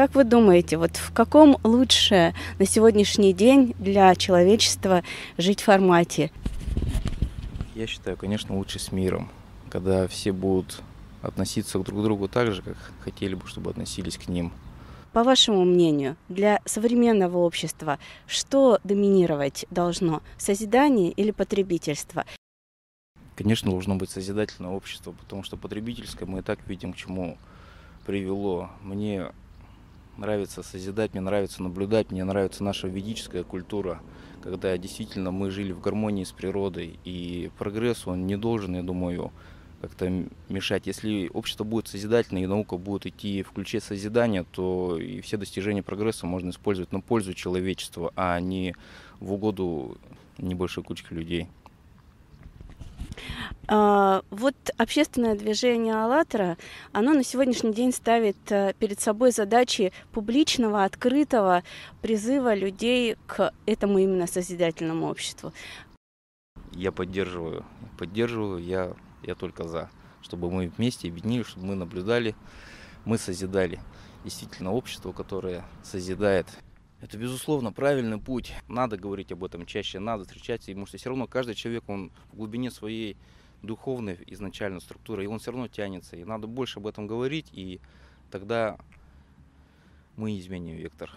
Как вы думаете, вот в каком лучше на сегодняшний день для человечества жить формате? Я считаю, конечно, лучше с миром, когда все будут относиться друг к другу так же, как хотели бы, чтобы относились к ним. По вашему мнению, для современного общества что доминировать должно? Созидание или потребительство? Конечно, должно быть созидательное общество, потому что потребительское мы и так видим, к чему привело. Мне нравится созидать, мне нравится наблюдать, мне нравится наша ведическая культура, когда действительно мы жили в гармонии с природой, и прогресс, он не должен, я думаю, как-то мешать. Если общество будет созидательное и наука будет идти в ключе созидания, то и все достижения прогресса можно использовать на пользу человечества, а не в угоду небольшой кучки людей. А, вот общественное движение «АЛЛАТРА», оно на сегодняшний день ставит э, перед собой задачи публичного, открытого призыва людей к этому именно созидательному обществу. Я поддерживаю, поддерживаю, я, я только за, чтобы мы вместе объединились, чтобы мы наблюдали, мы созидали действительно общество, которое созидает. Это, безусловно, правильный путь. Надо говорить об этом чаще, надо встречаться, потому что все равно каждый человек, он в глубине своей духовной изначально структуры, и он все равно тянется. И надо больше об этом говорить, и тогда мы изменим вектор.